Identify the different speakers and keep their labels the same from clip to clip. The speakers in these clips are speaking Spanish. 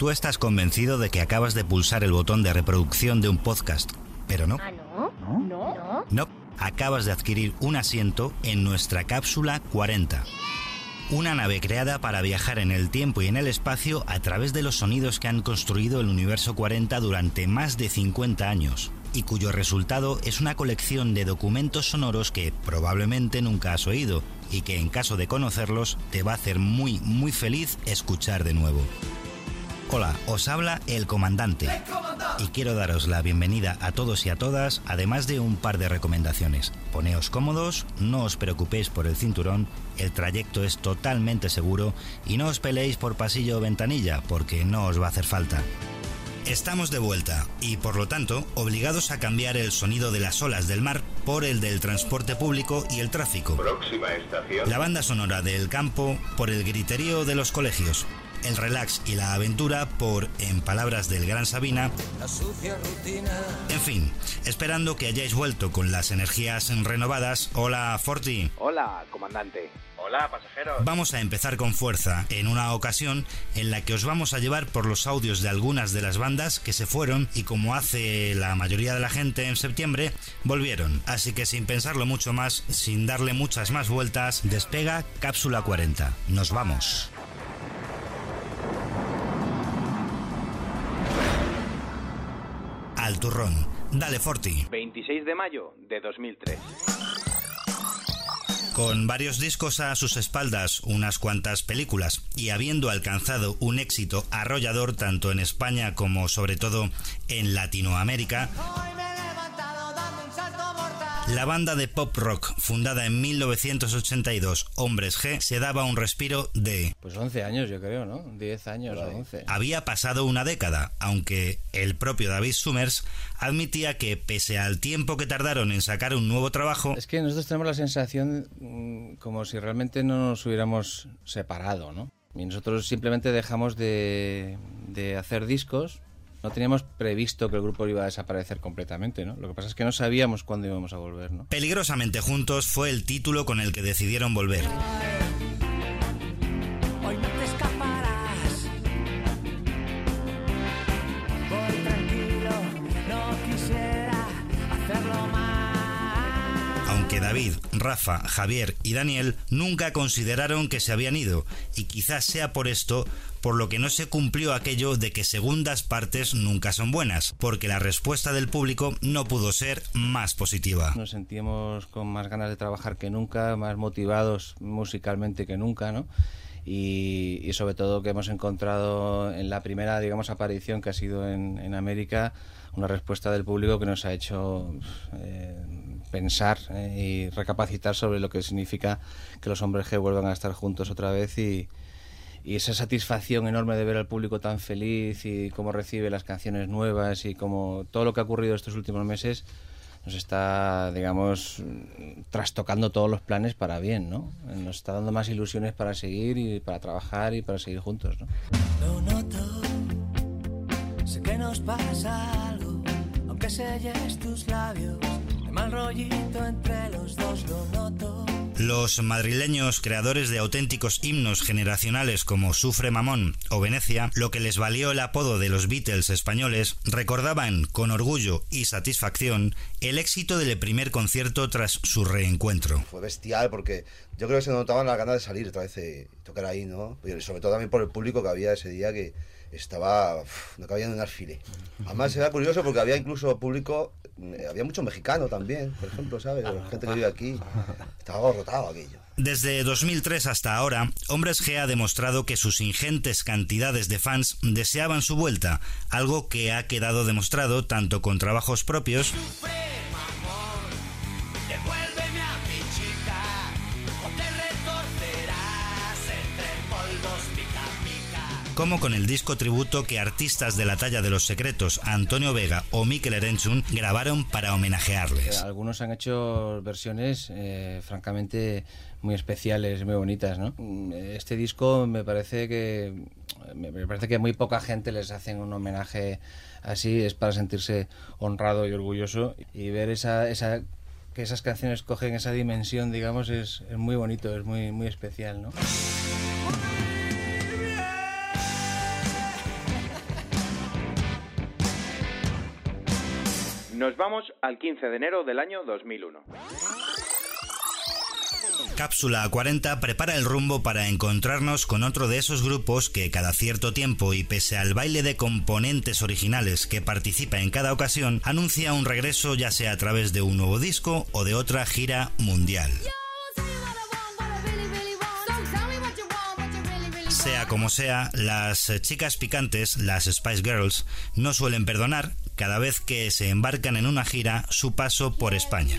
Speaker 1: Tú estás convencido de que acabas de pulsar el botón de reproducción de un podcast, pero no.
Speaker 2: ¿Ah, no? ¿No? ¿No?
Speaker 1: No, acabas de adquirir un asiento en nuestra cápsula 40. Una nave creada para viajar en el tiempo y en el espacio a través de los sonidos que han construido el universo 40 durante más de 50 años y cuyo resultado es una colección de documentos sonoros que probablemente nunca has oído y que en caso de conocerlos te va a hacer muy muy feliz escuchar de nuevo. Hola, os habla el comandante y quiero daros la bienvenida a todos y a todas, además de un par de recomendaciones. Poneos cómodos, no os preocupéis por el cinturón, el trayecto es totalmente seguro y no os peleéis por pasillo o ventanilla porque no os va a hacer falta. Estamos de vuelta y por lo tanto obligados a cambiar el sonido de las olas del mar por el del transporte público y el tráfico.
Speaker 3: Próxima estación.
Speaker 1: La banda sonora del campo por el griterío de los colegios. El relax y la aventura por, en palabras del gran Sabina, en fin, esperando que hayáis vuelto con las energías renovadas. Hola, Forti.
Speaker 4: Hola, comandante.
Speaker 3: Hola, pasajeros.
Speaker 1: Vamos a empezar con fuerza en una ocasión en la que os vamos a llevar por los audios de algunas de las bandas que se fueron y como hace la mayoría de la gente en septiembre, volvieron. Así que sin pensarlo mucho más, sin darle muchas más vueltas, despega Cápsula 40. Nos vamos. Al turrón. Dale, Forti.
Speaker 4: 26 de mayo de 2003.
Speaker 1: Con varios discos a sus espaldas, unas cuantas películas y habiendo alcanzado un éxito arrollador tanto en España como sobre todo en Latinoamérica, la banda de pop rock fundada en 1982, Hombres G, se daba un respiro de...
Speaker 5: Pues 11 años yo creo, ¿no? 10 años o 11.
Speaker 1: Había pasado una década, aunque el propio David Summers admitía que pese al tiempo que tardaron en sacar un nuevo trabajo...
Speaker 5: Es que nosotros tenemos la sensación mm, como si realmente no nos hubiéramos separado, ¿no? Y nosotros simplemente dejamos de, de hacer discos no teníamos previsto que el grupo iba a desaparecer completamente, ¿no? Lo que pasa es que no sabíamos cuándo íbamos a volver, ¿no?
Speaker 1: Peligrosamente Juntos fue el título con el que decidieron volver. David, Rafa, Javier y Daniel nunca consideraron que se habían ido, y quizás sea por esto por lo que no se cumplió aquello de que segundas partes nunca son buenas, porque la respuesta del público no pudo ser más positiva.
Speaker 5: Nos sentíamos con más ganas de trabajar que nunca, más motivados musicalmente que nunca, ¿no? Y, sobre todo que hemos encontrado en la primera, digamos, aparición que ha sido en, en América, una respuesta del público que nos ha hecho eh, pensar eh, y recapacitar sobre lo que significa que los hombres G vuelvan a estar juntos otra vez y, y esa satisfacción enorme de ver al público tan feliz y cómo recibe las canciones nuevas y como todo lo que ha ocurrido estos últimos meses nos está, digamos, trastocando todos los planes para bien, ¿no? Nos está dando más ilusiones para seguir y para trabajar y para seguir juntos, ¿no?
Speaker 6: Lo noto, sé que nos pasa algo, aunque selles tus labios, hay mal rollito entre los dos, lo noto.
Speaker 1: Los madrileños, creadores de auténticos himnos generacionales como Sufre Mamón o Venecia, lo que les valió el apodo de los Beatles españoles, recordaban con orgullo y satisfacción el éxito del primer concierto tras su reencuentro.
Speaker 7: Fue bestial porque yo creo que se notaban las ganas de salir otra vez y tocar ahí, ¿no? Y sobre todo también por el público que había ese día que estaba, uf, no cabía en un alfile. Además era curioso porque había incluso público, eh, había mucho mexicano también, por ejemplo, ¿sabes? Gente que vive aquí. Estaba abarrotado aquello.
Speaker 1: Desde 2003 hasta ahora, Hombres G ha demostrado que sus ingentes cantidades de fans deseaban su vuelta, algo que ha quedado demostrado tanto con trabajos propios como con el disco tributo que artistas de la talla de Los Secretos, Antonio Vega o Mikel Erenchun grabaron para homenajearles.
Speaker 5: Algunos han hecho versiones eh, francamente muy especiales, muy bonitas, ¿no? Mm, Este disco me parece que me parece que muy poca gente les hacen un homenaje así, es para sentirse honrado y orgulloso y ver esa, esa que esas canciones cogen esa dimensión, digamos, es, es muy bonito, es muy muy especial, ¿no?
Speaker 4: Nos vamos al 15 de enero del año 2001.
Speaker 1: Cápsula 40 prepara el rumbo para encontrarnos con otro de esos grupos que cada cierto tiempo y pese al baile de componentes originales que participa en cada ocasión, anuncia un regreso ya sea a través de un nuevo disco o de otra gira mundial. Sea como sea, las chicas picantes, las Spice Girls, no suelen perdonar cada vez que se embarcan en una gira su paso por España.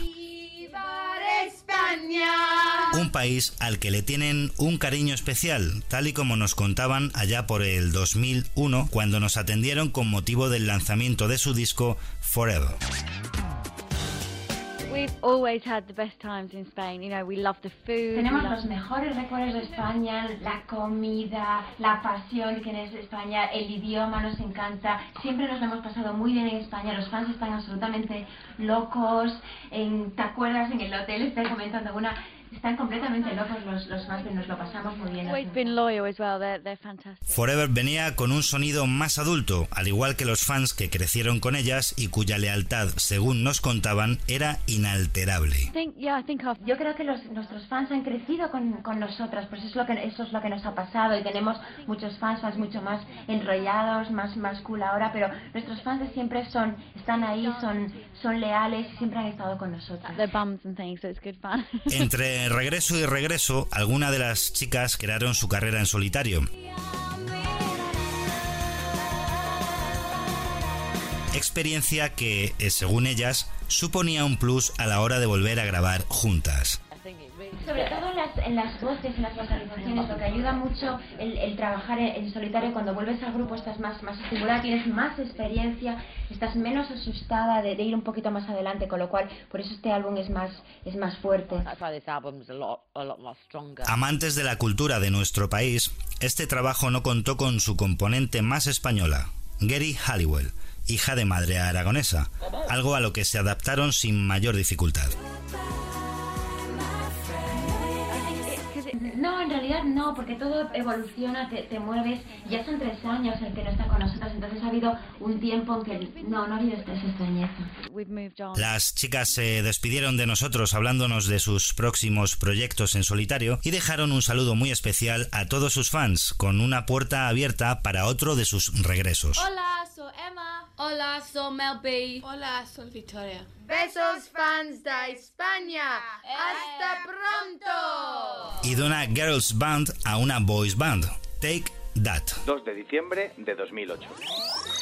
Speaker 1: Un país al que le tienen un cariño especial, tal y como nos contaban allá por el 2001 cuando nos atendieron con motivo del lanzamiento de su disco Forever.
Speaker 2: Tenemos los mejores recuerdos de España, la comida, la pasión que tienes España, el idioma nos encanta. Siempre nos lo hemos pasado muy bien en España. Los fans están absolutamente locos. En, ¿Te acuerdas en el hotel? Estoy comentando una están completamente locos los, los fans, nos lo pasamos muy bien.
Speaker 1: Forever venía con un sonido más adulto, al igual que los fans que crecieron con ellas y cuya lealtad, según nos contaban, era inalterable.
Speaker 2: Yo creo que los, nuestros fans han crecido con, con nosotras, pues es lo que, eso es lo que nos ha pasado y tenemos muchos fans, fans mucho más enrollados, más, más cool ahora, pero nuestros fans de siempre son, están ahí, son, son leales y siempre han estado con nosotros.
Speaker 1: Entre regreso y regreso, algunas de las chicas crearon su carrera en solitario. Experiencia que, eh, según ellas, suponía un plus a la hora de volver a grabar juntas.
Speaker 2: Sobre todo en las, en las voces, en las vocalizaciones, lo que ayuda mucho el, el trabajar en, en, solitario, cuando vuelves al grupo estás más, más estimulada, tienes más experiencia, estás menos asustada de, de, ir un poquito más adelante, con lo cual por eso este álbum es más, es más fuerte.
Speaker 1: Amantes de la cultura de nuestro país, este trabajo no contó con su componente más española, Gary Halliwell, hija de madre aragonesa, algo a lo que se adaptaron sin mayor dificultad.
Speaker 2: No, realidad no, porque todo evoluciona, te, te, mueves. Ya son tres años el que no está con nosotros, entonces ha habido un tiempo en que no, no ha habido esta extrañeza.
Speaker 1: Las chicas se despidieron de nosotros hablándonos de sus próximos proyectos en solitario y dejaron un saludo muy especial a todos sus fans, con una puerta abierta para otro de sus regresos.
Speaker 8: Hola, soy Emma.
Speaker 9: Hola, soy Mel B.
Speaker 8: Hola, soy Victoria.
Speaker 9: Besos fans de España. Hasta pronto.
Speaker 1: Y de una girls band a una boys band. Take That.
Speaker 4: 2 de diciembre de 2008.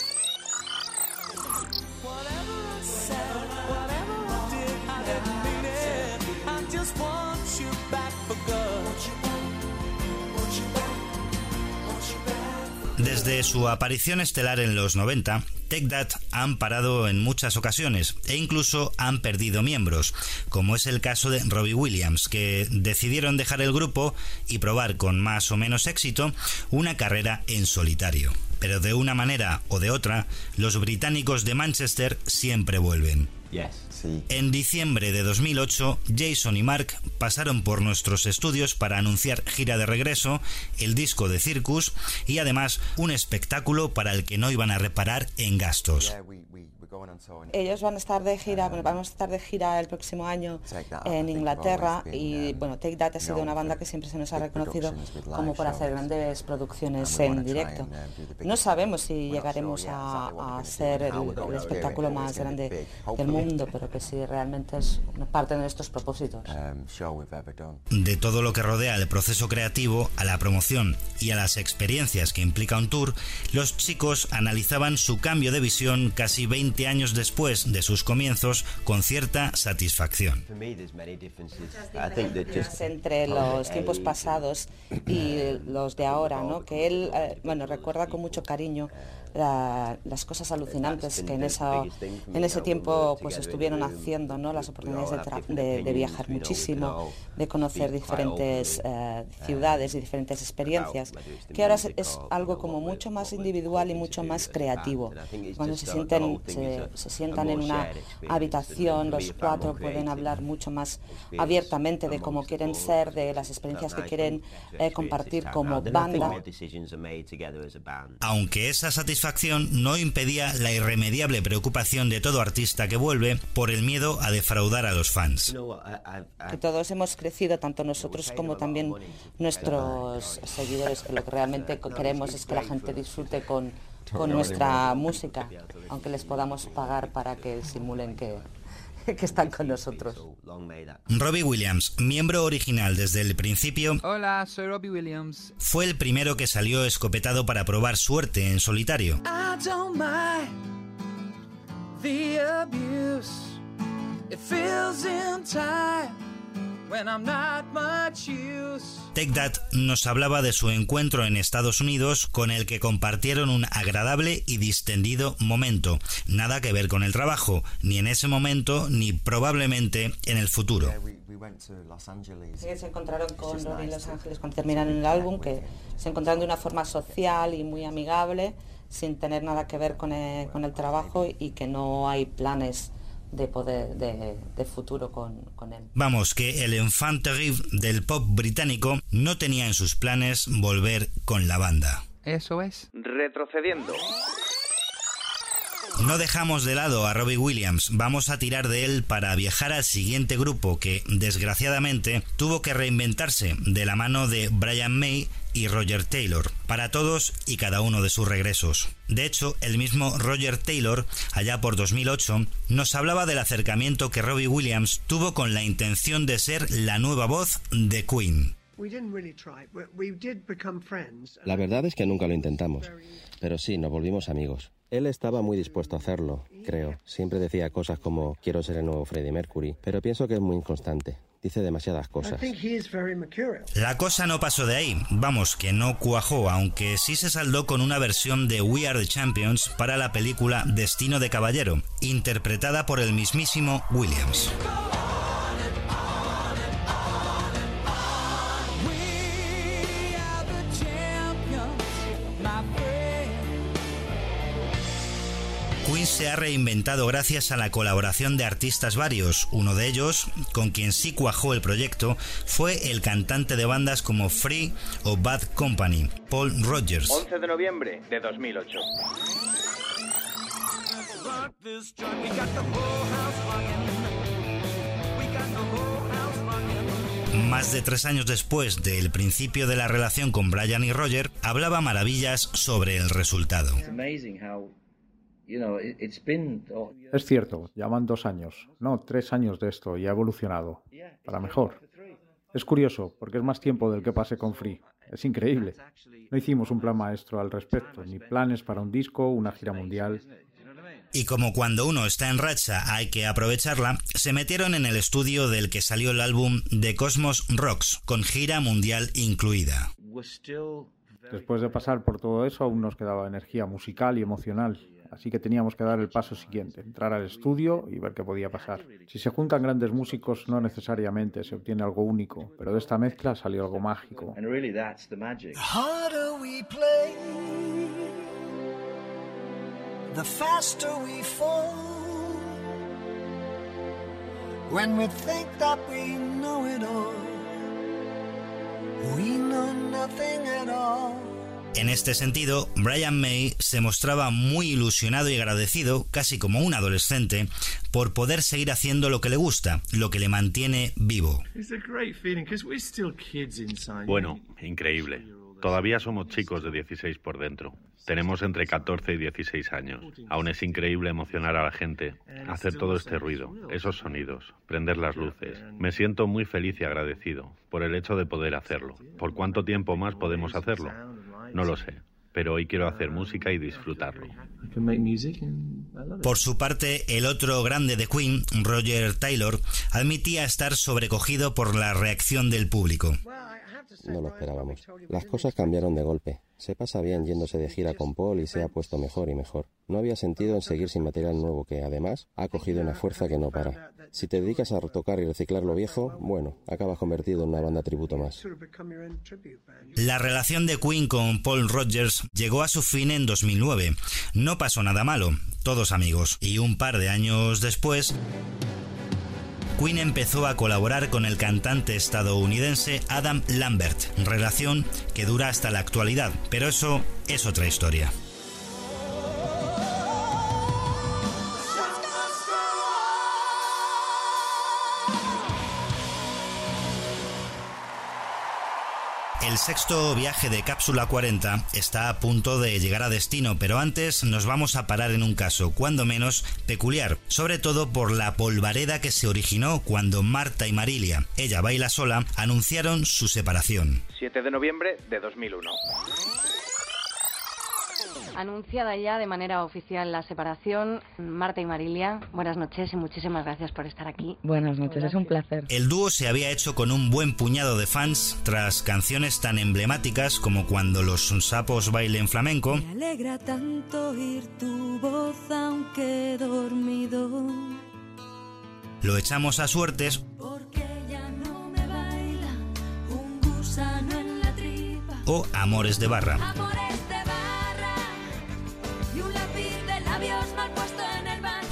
Speaker 1: Su aparición estelar en los 90, Take That han parado en muchas ocasiones e incluso han perdido miembros, como es el caso de Robbie Williams, que decidieron dejar el grupo y probar con más o menos éxito una carrera en solitario. Pero de una manera o de otra, los británicos de Manchester siempre vuelven.
Speaker 10: Yes. Sí.
Speaker 1: En diciembre de 2008, Jason y Mark pasaron por nuestros estudios para anunciar gira de regreso, el disco de Circus y además un espectáculo para el que no iban a reparar en gastos.
Speaker 11: Ellos van a estar de gira, bueno, vamos a estar de gira el próximo año en Inglaterra y bueno, Take That ha sido una banda que siempre se nos ha reconocido como por hacer grandes producciones en directo. No sabemos si llegaremos a, a ser el, el espectáculo más grande del mundo, pero que sí realmente es una parte de nuestros propósitos.
Speaker 10: um.
Speaker 1: De todo lo que rodea el proceso creativo, a la promoción y a las experiencias que implica un tour, los chicos analizaban su cambio de visión casi 20 años después de sus comienzos con cierta satisfacción.
Speaker 11: Entre los tiempos pasados y los de ahora, ¿no? Que él, eh, bueno, recuerda con mucho cariño la- las cosas alucinantes que en esa en ese tiempo pues estuvieron haciendo, ¿no? Las oportunidades de, de- de viajar muchísimo, de conocer diferentes eh, ciudades y diferentes experiencias, que ahora es, algo como mucho más individual y mucho más creativo. Cuando se sienten se, sientan en una habitación, los cuatro pueden hablar mucho más abiertamente de cómo quieren ser, de las experiencias que quieren eh, compartir como banda.
Speaker 1: Aunque esa satisfacción no impedía la irremediable preocupación de todo artista que vuelve por el miedo a defraudar a los fans.
Speaker 11: Que todos hemos crecido, tanto nosotros como también nuestros seguidores, que lo que realmente queremos es que la gente disfrute con, con nuestra música, aunque les podamos pagar para que simulen que, que están con nosotros.
Speaker 1: Robbie Williams, miembro original desde el principio.
Speaker 12: Hola, soy Robbie Williams.
Speaker 1: Fue el primero que salió escopetado para probar suerte en solitario. Take That nos hablaba de su encuentro en Estados Unidos con el que compartieron un agradable y distendido momento. Nada que ver con el trabajo, ni en ese momento ni probablemente en el futuro.
Speaker 11: se encontraron con Robbie en Los Ángeles cuando terminaron el álbum, que se encontraron de una forma social y muy amigable, sin tener nada que ver con el, con el trabajo y que no hay planes de poder de, futuro con, con, él.
Speaker 1: Vamos, que el enfant terrible del pop británico no tenía en sus planes volver con la banda.
Speaker 12: Eso es.
Speaker 4: Retrocediendo.
Speaker 1: No dejamos de lado a Robbie Williams, vamos a tirar de él para viajar al siguiente grupo que, desgraciadamente, tuvo que reinventarse de la mano de Brian May y Roger Taylor, para todos y cada uno de sus regresos. De hecho, el mismo Roger Taylor, allá por 2008, nos hablaba del acercamiento que Robbie Williams tuvo con la intención de ser la nueva voz de Queen.
Speaker 13: La verdad es que nunca lo intentamos, pero sí, nos volvimos amigos. Él estaba muy dispuesto a hacerlo, creo. Siempre decía cosas como quiero ser el nuevo Freddie Mercury, pero pienso que es muy inconstante. Dice demasiadas cosas.
Speaker 1: La cosa no pasó de ahí, vamos, que no cuajó, aunque sí se saldó con una versión de We Are the Champions para la película Destino de Caballero, interpretada por el mismísimo Williams. Se ha reinventado gracias a la colaboración de artistas varios. Uno de ellos, con quien sí cuajó el proyecto, fue el cantante de bandas como Free o Bad Company, Paul Rogers.
Speaker 4: 11 de noviembre de 2008.
Speaker 1: Más de tres años después del principio de la relación con Brian y Roger, hablaba maravillas sobre el resultado.
Speaker 14: Es cierto, ya van dos años, no, tres años de esto y ha evolucionado. Para mejor. Es curioso, porque es más tiempo del que pasé con Free. Es increíble. No hicimos un plan maestro al respecto, ni planes para un disco, una gira mundial.
Speaker 1: Y como cuando uno está en racha hay que aprovecharla, se metieron en el estudio del que salió el álbum The Cosmos Rocks, con gira mundial incluida.
Speaker 14: Después de pasar por todo eso, aún nos quedaba energía musical y emocional. Así que teníamos que dar el paso siguiente, entrar al estudio y ver qué podía pasar. Si se juntan grandes músicos, no necesariamente se obtiene algo único, pero de esta mezcla salió algo mágico.
Speaker 6: The faster we fall when we think that we know it all, we know nothing at all.
Speaker 1: En este sentido, Brian May se mostraba muy ilusionado y agradecido, casi como un adolescente, por poder seguir haciendo lo que le gusta, lo que le mantiene vivo.
Speaker 15: Bueno, increíble. Todavía somos chicos de 16 por dentro. Tenemos entre 14 y 16 años. Aún es increíble emocionar a la gente, hacer todo este ruido, esos sonidos, prender las luces. Me siento muy feliz y agradecido por el hecho de poder hacerlo. ¿Por cuánto tiempo más podemos hacerlo? No lo sé, pero hoy quiero hacer música y disfrutarlo.
Speaker 1: Por su parte, el otro grande de Queen, Roger Taylor, admitía estar sobrecogido por la reacción del público.
Speaker 13: No lo esperábamos. Las cosas cambiaron de golpe. Se pasa bien yéndose de gira con Paul y se ha puesto mejor y mejor. No había sentido en seguir sin material nuevo que, además, ha cogido una fuerza que no para. Si te dedicas a retocar y reciclar lo viejo, bueno, acabas convertido en una banda tributo más.
Speaker 1: La relación de Queen con Paul Rogers llegó a su fin en 2009. No pasó nada malo, todos amigos. Y un par de años después... Queen empezó a colaborar con el cantante estadounidense Adam Lambert, relación que dura hasta la actualidad, pero eso es otra historia. Sexto viaje de Cápsula 40 está a punto de llegar a destino, pero antes nos vamos a parar en un caso, cuando menos peculiar, sobre todo por la polvareda que se originó cuando Marta y Marilia, ella baila sola, anunciaron su separación.
Speaker 4: 7 de noviembre de 2001.
Speaker 16: Anunciada ya de manera oficial la separación, Marta y Marilia, buenas noches y muchísimas gracias por estar aquí.
Speaker 11: Buenas noches, es un placer.
Speaker 1: El dúo se había hecho con un buen puñado de fans tras canciones tan emblemáticas como Cuando los sapos bailen flamenco.
Speaker 17: Me alegra tanto oír tu voz aunque dormido.
Speaker 1: Lo echamos a suertes.
Speaker 17: Porque ya no me baila un gusano en la tripa.
Speaker 1: O Amores de Barra.
Speaker 17: Amores de barra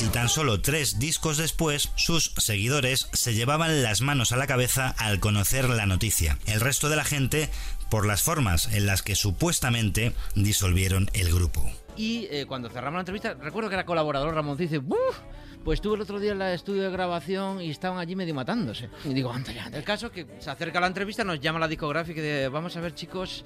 Speaker 17: Y
Speaker 1: tan solo tres discos después, sus seguidores se llevaban las manos a la cabeza al conocer la noticia. El resto de la gente por las formas en las que supuestamente disolvieron el grupo.
Speaker 18: Y eh, cuando cerramos la entrevista, recuerdo que era colaborador Ramón dice, ¡Buf! Pues estuve el otro día en el estudio de grabación y estaban allí medio matándose. Y digo, anda ya. El caso que se acerca la entrevista, nos llama la discográfica y dice, vamos a ver chicos,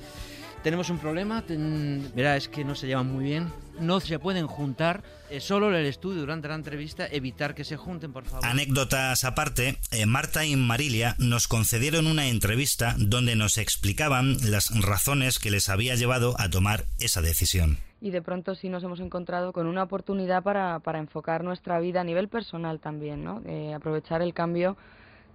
Speaker 18: tenemos un problema. Ten... Verá, es que no se llevan muy bien. No se pueden juntar. Eh, solo en el estudio durante la entrevista, evitar que se junten, por favor.
Speaker 1: Anécdotas aparte, eh, Marta y Marilia nos concedieron una entrevista donde nos explicaban las razones que les había llevado a tomar esa decisión
Speaker 19: y de pronto sí nos hemos encontrado con una oportunidad para, para enfocar nuestra vida a nivel personal también, ¿no? Eh, aprovechar el cambio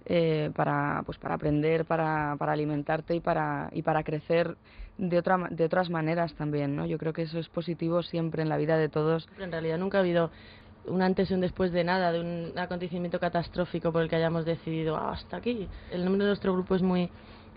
Speaker 19: eh, para, pues para aprender, para, para alimentarte y para, y para crecer de, otra, de otras maneras también, ¿no? Yo creo que eso es positivo siempre en la vida de todos.
Speaker 20: En realidad nunca ha habido un antes y un después de nada, de un acontecimiento catastrófico por el que hayamos decidido ah, hasta aquí. El nombre de nuestro grupo es muy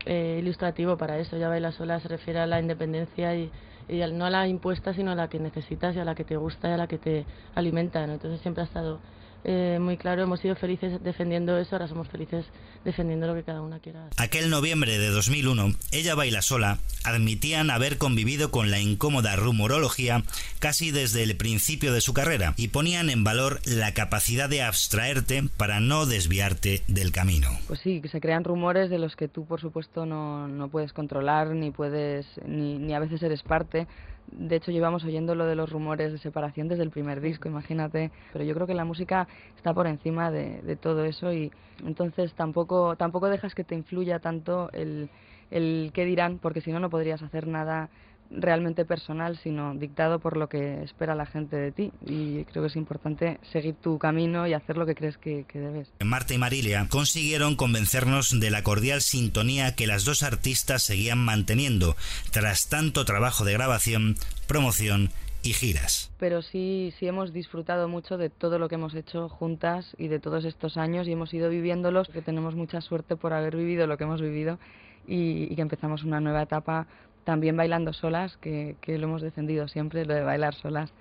Speaker 20: eh, ilustrativo para eso. Ya Baila Sola se refiere a la independencia y, y no a la impuesta, sino a la que necesitas y a la que te gusta y a la que te alimenta. Entonces siempre ha estado eh, muy claro, hemos sido felices defendiendo eso, ahora somos felices defendiendo lo que cada una quiera.
Speaker 1: Aquel noviembre de 2001, Ella Baila Sola admitían haber convivido con la incómoda rumorología casi desde el principio de su carrera y ponían en valor la capacidad de abstraerte para no desviarte del camino.
Speaker 19: Pues sí, se crean rumores de los que tú, por supuesto, no, no puedes controlar ni puedes, ni, ni a veces eres parte de hecho, llevamos oyendo lo de los rumores de separación desde el primer disco, imagínate. Pero yo creo que la música está por encima de, de todo eso y entonces tampoco, tampoco dejas que te influya tanto el, el qué dirán, porque si no, no podrías hacer nada realmente personal, sino dictado por lo que espera la gente de ti. Y creo que es importante seguir tu camino y hacer lo que crees que, que, debes.
Speaker 1: Marta y Marilia consiguieron convencernos de la cordial sintonía que las dos artistas seguían manteniendo tras tanto trabajo de grabación, promoción y giras.
Speaker 19: Pero sí, sí hemos disfrutado mucho de todo lo que hemos hecho juntas y de todos estos años y hemos ido viviéndolos, que tenemos mucha suerte por haber vivido lo que hemos vivido y, y que empezamos una nueva etapa también bailando solas, que, que lo hemos defendido siempre, lo de bailar solas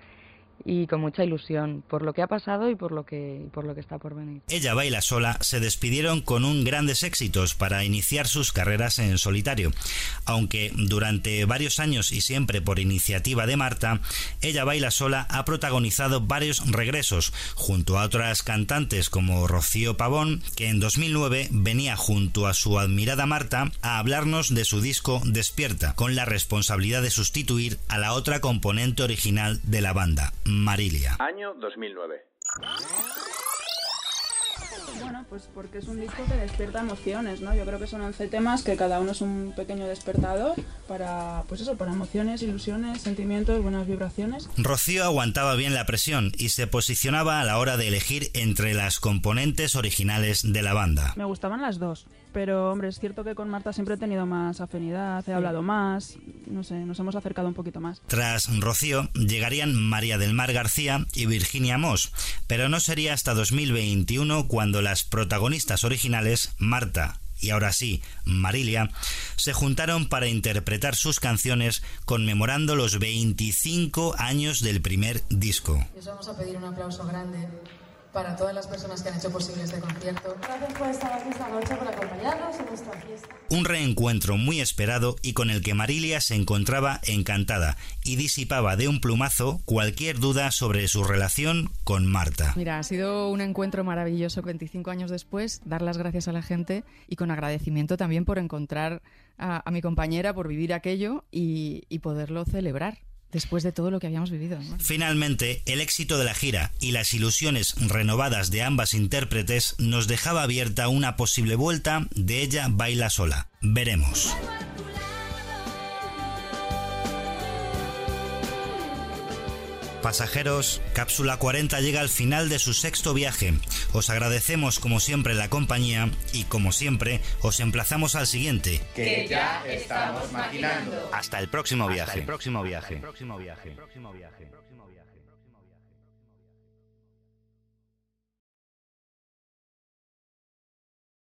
Speaker 19: y con mucha ilusión por lo que ha pasado y por lo que, por lo que está por venir.
Speaker 1: Ella baila sola se despidieron con un grandes éxitos para iniciar sus carreras en solitario. Aunque durante varios años y siempre por iniciativa de Marta, Ella baila sola ha protagonizado varios regresos junto a otras cantantes como Rocío Pavón, que en 2009 venía junto a su admirada Marta a hablarnos de su disco Despierta, con la responsabilidad de sustituir a la otra componente original de la banda, Marilia.
Speaker 4: Año 2009.
Speaker 21: Bueno, pues porque es un disco que despierta emociones, ¿no? Yo creo que son 11 temas que cada uno es un pequeño despertador para, pues eso, para emociones, ilusiones, sentimientos, buenas vibraciones.
Speaker 1: Rocío aguantaba bien la presión y se posicionaba a la hora de elegir entre las componentes originales de la banda.
Speaker 21: Me gustaban las dos, pero hombre, es cierto que con Marta siempre he tenido más afinidad, he hablado más, no sé, nos hemos acercado un poquito más.
Speaker 1: Tras Rocío llegarían María del Mar García y Virginia Moss, pero no sería hasta 2021 cuando las protagonistas originales, Marta y ahora sí, Marilia, se juntaron para interpretar sus canciones conmemorando los 25 años del primer disco.
Speaker 22: Les vamos a pedir un aplauso grande
Speaker 23: para todas las personas que han hecho posible este concierto.
Speaker 22: Gracias por estar aquí esta noche, por acompañarnos en esta fiesta.
Speaker 1: Un reencuentro muy esperado y con el que Marilia se encontraba encantada y disipaba de un plumazo cualquier duda sobre su relación con Marta.
Speaker 24: Mira, ha sido un encuentro maravilloso 25 años después, dar las gracias a la gente y con agradecimiento también por encontrar a, a mi compañera, por vivir aquello y, y poderlo celebrar después de todo lo que habíamos vivido.
Speaker 1: Finalmente, el éxito de la gira y las ilusiones renovadas de ambas intérpretes nos dejaba abierta una posible vuelta de ella baila sola. Veremos. Pasajeros, Cápsula 40 llega al final de su sexto viaje. Os agradecemos como siempre la compañía y como siempre os emplazamos al siguiente.
Speaker 25: Que ya estamos maquinando.
Speaker 1: Hasta el próximo
Speaker 25: Hasta
Speaker 1: viaje.
Speaker 25: el próximo
Speaker 1: viaje.
Speaker 25: próximo viaje.